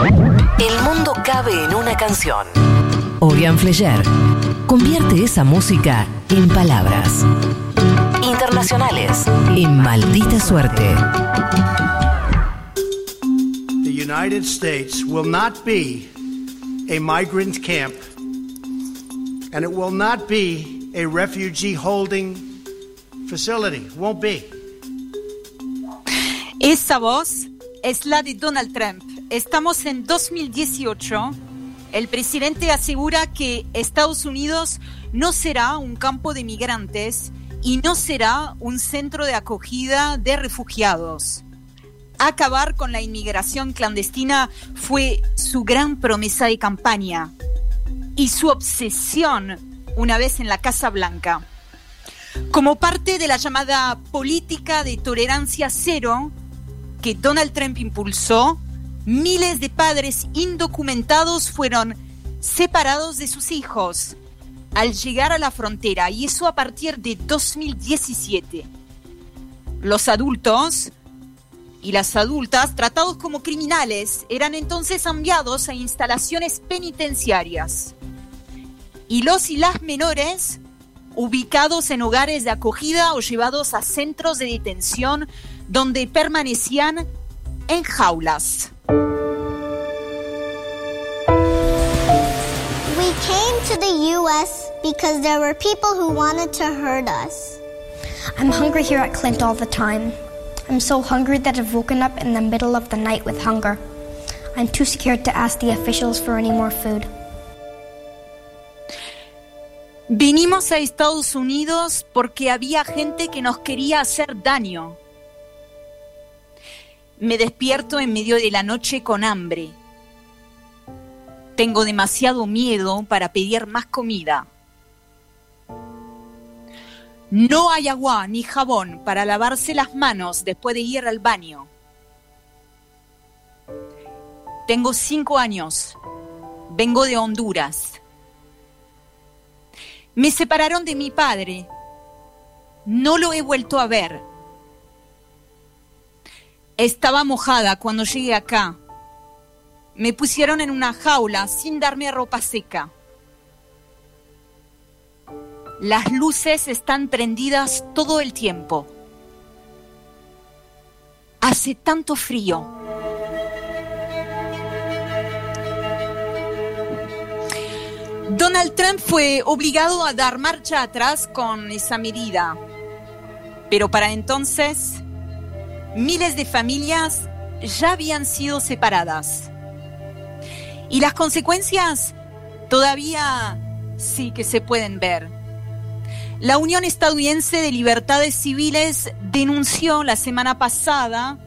El mundo cabe en una canción. Orián Flecher convierte esa música en palabras internacionales en maldita suerte. The United States will not be a migrant camp and it will not be a refugee holding facility. Won't be. Esa voz es la de Donald Trump. Estamos en 2018. El presidente asegura que Estados Unidos no será un campo de migrantes y no será un centro de acogida de refugiados. Acabar con la inmigración clandestina fue su gran promesa de campaña y su obsesión una vez en la Casa Blanca. Como parte de la llamada política de tolerancia cero que Donald Trump impulsó, miles de padres indocumentados fueron separados de sus hijos al llegar a la frontera y eso a partir de 2017. Los adultos y las adultas tratados como criminales eran entonces enviados a instalaciones penitenciarias y los y las menores ubicados en hogares de acogida o llevados a centros de detención donde permanecían en jaulas. The U.S. because there were people who wanted to hurt us. I'm hungry here at Clint all the time. I'm so hungry that I've woken up in the middle of the night with hunger. I'm too scared to ask the officials for any more food. Vinimos a Estados Unidos porque había gente que nos quería hacer daño. Me despierto en medio de la noche con hambre. Tengo demasiado miedo para pedir más comida. No hay agua ni jabón para lavarse las manos después de ir al baño. Tengo cinco años. Vengo de Honduras. Me separaron de mi padre. No lo he vuelto a ver. Estaba mojada cuando llegué acá. Me pusieron en una jaula sin darme ropa seca. Las luces están prendidas todo el tiempo. Hace tanto frío. Donald Trump fue obligado a dar marcha atrás con esa medida. Pero para entonces, miles de familias ya habían sido separadas. Y las consecuencias todavía sí que se pueden ver. La Unión Estadounidense de Libertades Civiles denunció la semana pasada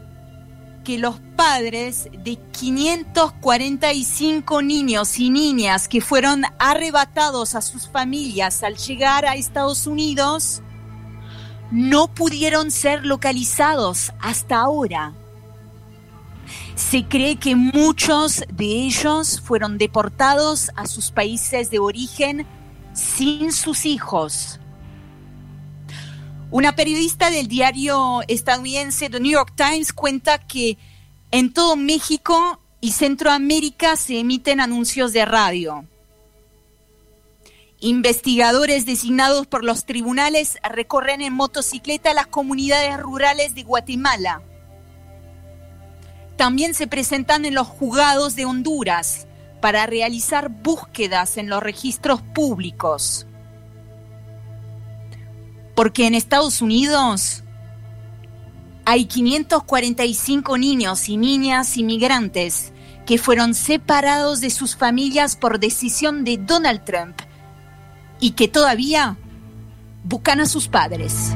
que los padres de 545 niños y niñas que fueron arrebatados a sus familias al llegar a Estados Unidos no pudieron ser localizados hasta ahora. Se cree que muchos de ellos fueron deportados a sus países de origen sin sus hijos. Una periodista del diario estadounidense The New York Times cuenta que en todo México y Centroamérica se emiten anuncios de radio. Investigadores designados por los tribunales recorren en motocicleta las comunidades rurales de Guatemala. También se presentan en los juzgados de Honduras para realizar búsquedas en los registros públicos. Porque en Estados Unidos hay 545 niños y niñas inmigrantes que fueron separados de sus familias por decisión de Donald Trump y que todavía buscan a sus padres.